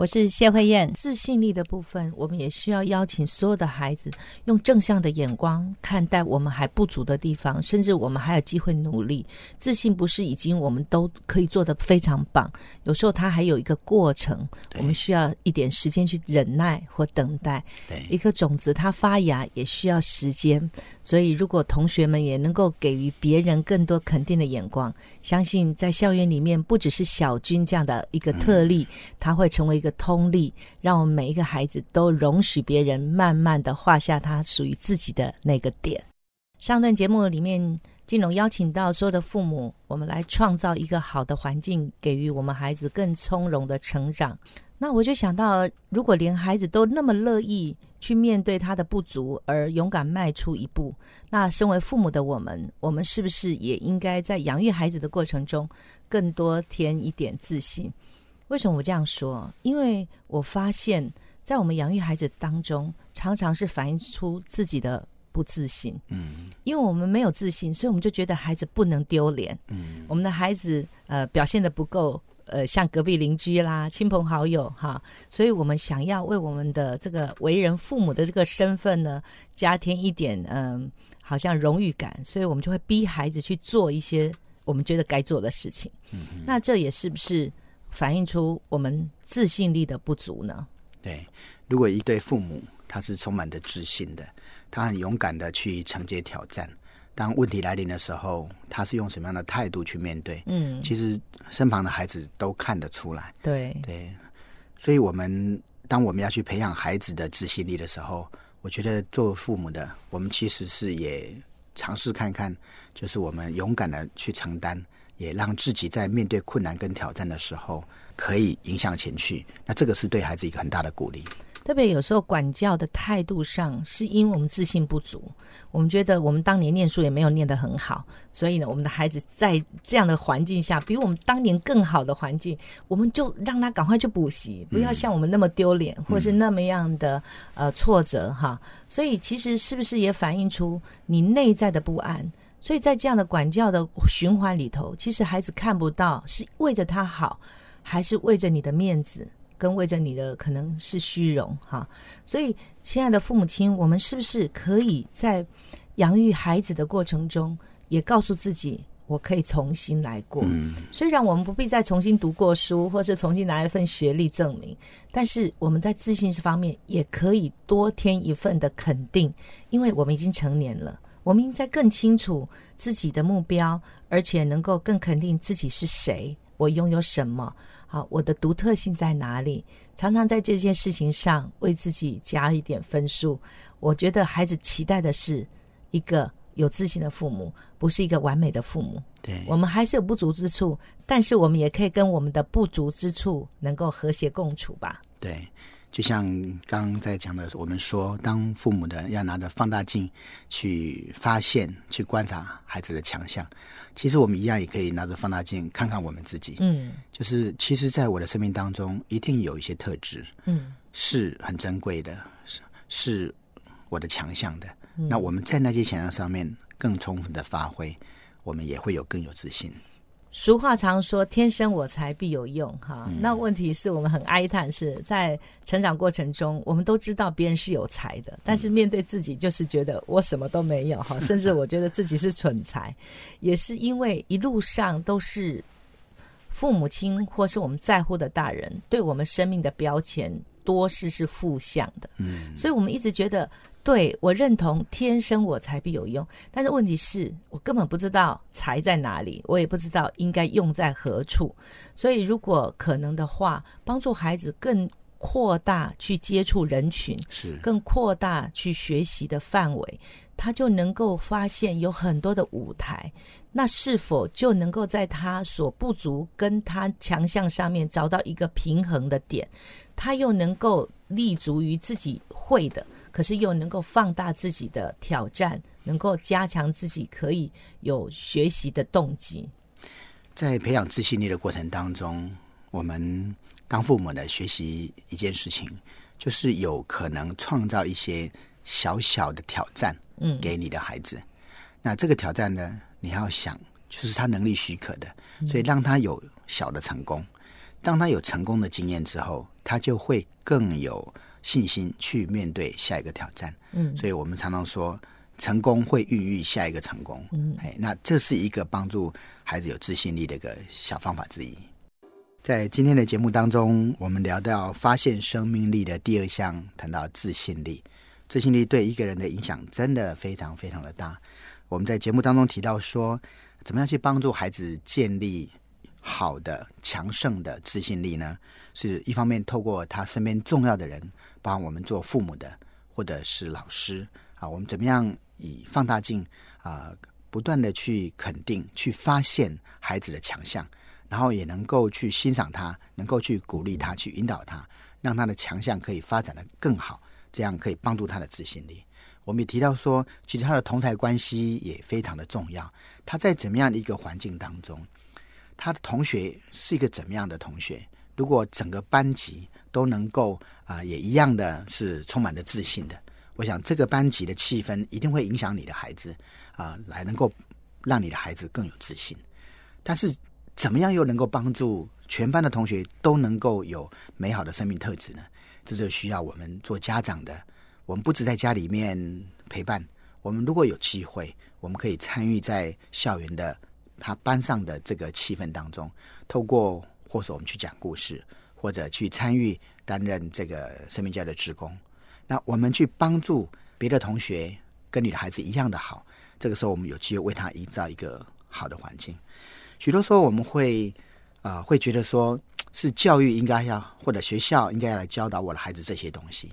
我是谢慧燕，自信力的部分，我们也需要邀请所有的孩子用正向的眼光看待我们还不足的地方，甚至我们还有机会努力。自信不是已经我们都可以做得非常棒，有时候它还有一个过程，我们需要一点时间去忍耐或等待。一颗种子它发芽也需要时间，所以如果同学们也能够给予别人更多肯定的眼光，相信在校园里面不只是小军这样的一个特例，他会成为一个。通例，让我们每一个孩子都容许别人慢慢的画下他属于自己的那个点。上段节目里面，金龙邀请到所有的父母，我们来创造一个好的环境，给予我们孩子更从容的成长。那我就想到，如果连孩子都那么乐意去面对他的不足，而勇敢迈出一步，那身为父母的我们，我们是不是也应该在养育孩子的过程中，更多添一点自信？为什么我这样说？因为我发现，在我们养育孩子当中，常常是反映出自己的不自信。嗯，因为我们没有自信，所以我们就觉得孩子不能丢脸。嗯，我们的孩子呃表现的不够呃像隔壁邻居啦、亲朋好友哈，所以我们想要为我们的这个为人父母的这个身份呢，加添一点嗯，好像荣誉感，所以我们就会逼孩子去做一些我们觉得该做的事情。嗯，那这也是不是？反映出我们自信力的不足呢？对，如果一对父母他是充满着自信的，他很勇敢的去承接挑战，当问题来临的时候，他是用什么样的态度去面对？嗯，其实身旁的孩子都看得出来。对对，所以我们当我们要去培养孩子的自信力的时候，我觉得做父母的，我们其实是也尝试看看，就是我们勇敢的去承担。也让自己在面对困难跟挑战的时候，可以迎向前去。那这个是对孩子一个很大的鼓励。特别有时候管教的态度上，是因为我们自信不足，我们觉得我们当年念书也没有念得很好，所以呢，我们的孩子在这样的环境下，比我们当年更好的环境，我们就让他赶快去补习，不要像我们那么丢脸，或是那么样的呃挫折哈。所以其实是不是也反映出你内在的不安？所以在这样的管教的循环里头，其实孩子看不到是为着他好，还是为着你的面子，跟为着你的可能是虚荣哈。所以，亲爱的父母亲，我们是不是可以在养育孩子的过程中，也告诉自己，我可以重新来过？虽然我们不必再重新读过书，或是重新拿一份学历证明，但是我们在自信这方面也可以多添一份的肯定，因为我们已经成年了。我们应该更清楚自己的目标，而且能够更肯定自己是谁，我拥有什么，好，我的独特性在哪里？常常在这件事情上为自己加一点分数。我觉得孩子期待的是一个有自信的父母，不是一个完美的父母。对我们还是有不足之处，但是我们也可以跟我们的不足之处能够和谐共处吧。对。就像刚刚在讲的，我们说，当父母的要拿着放大镜去发现、去观察孩子的强项，其实我们一样也可以拿着放大镜看看我们自己。嗯，就是其实，在我的生命当中，一定有一些特质，嗯，是很珍贵的，是是我的强项的。那我们在那些强项上面更充分的发挥，我们也会有更有自信。俗话常说“天生我材必有用”哈，那问题是我们很哀叹，是在成长过程中，我们都知道别人是有才的，但是面对自己就是觉得我什么都没有哈，甚至我觉得自己是蠢材，也是因为一路上都是父母亲或是我们在乎的大人对我们生命的标签多是是负向的，嗯，所以我们一直觉得。对我认同天生我材必有用，但是问题是我根本不知道才在哪里，我也不知道应该用在何处。所以如果可能的话，帮助孩子更扩大去接触人群，是更扩大去学习的范围，他就能够发现有很多的舞台。那是否就能够在他所不足跟他强项上面找到一个平衡的点？他又能够。立足于自己会的，可是又能够放大自己的挑战，能够加强自己可以有学习的动机。在培养自信力的过程当中，我们当父母的学习一件事情，就是有可能创造一些小小的挑战，嗯给你的孩子。那这个挑战呢，你要想，就是他能力许可的，所以让他有小的成功。当他有成功的经验之后，他就会更有信心去面对下一个挑战。嗯所以我们常常说，成功会孕育下一个成功。嗯哎，那这是一个帮助孩子有自信力的一个小方法之一。在今天的节目当中，我们聊到发现生命力的第二项，谈到自信力。自信力对一个人的影响真的非常非常的大。我们在节目当中提到说，怎么样去帮助孩子建立好的、强盛的自信力呢？是一方面透过他身边重要的人，包含我们做父母的，或者是老师啊，我们怎么样以放大镜啊，不断的去肯定、去发现孩子的强项，然后也能够去欣赏他，能够去鼓励他，去引导他，让他的强项可以发展的更好，这样可以帮助他的自信力。我们也提到说，其实他的同才关系也非常的重要。他在怎么样的一个环境当中，他的同学是一个怎么样的同学？如果整个班级都能够啊、也一样的是充满着自信的，我想这个班级的气氛一定会影响你的孩子啊、来能够让你的孩子更有自信。但是怎么样又能够帮助全班的同学都能够有美好的生命特质呢？这就需要我们做家长的，我们不止在家里面陪伴，我们如果有机会，我们可以参与在校园的他班上的这个气氛当中，透过或者我们去讲故事，或者去参与担任这个生命教育的职工，那我们去帮助别的同学跟你的孩子一样的好，这个时候我们有机会为他营造一个好的环境。许多时候我们会啊、会觉得说是教育应该要或者学校应该要来教导我的孩子这些东西，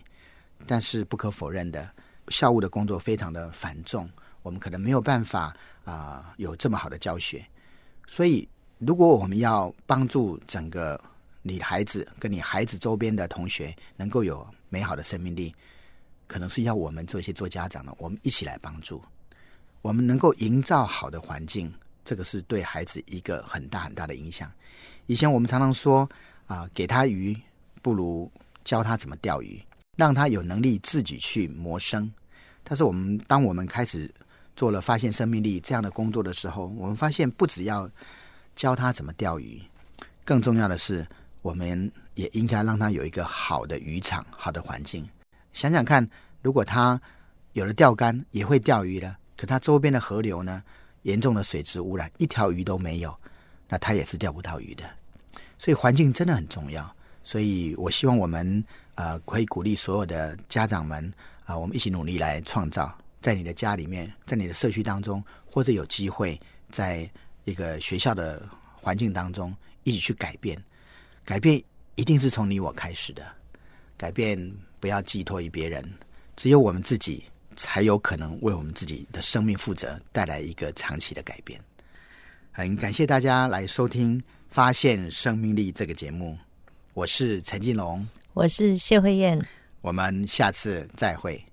但是不可否认的，校务的工作非常的繁重，我们可能没有办法啊、有这么好的教学，所以如果我们要帮助整个你的孩子跟你孩子周边的同学能够有美好的生命力，可能是要我们这些做家长的，我们一起来帮助，我们能够营造好的环境，这个是对孩子一个很大很大的影响。以前我们常常说啊、给他鱼不如教他怎么钓鱼，让他有能力自己去谋生。但是我们当我们开始做了发现生命力这样的工作的时候，我们发现不只要教他怎么钓鱼，更重要的是，我们也应该让他有一个好的渔场、好的环境。想想看，如果他有了钓竿，也会钓鱼了，可他周边的河流呢，严重的水质污染，一条鱼都没有，那他也是钓不到鱼的。所以环境真的很重要。所以我希望我们呃可以鼓励所有的家长们啊、我们一起努力来创造，在你的家里面，在你的社区当中，或者有机会在一个学校的环境当中，一起去改变。改变一定是从你我开始的，改变不要寄托于别人，只有我们自己才有可能为我们自己的生命负责，带来一个长期的改变。很感谢大家来收听《发现生命力》这个节目，我是陈金龙，我是谢慧燕。我们下次再会。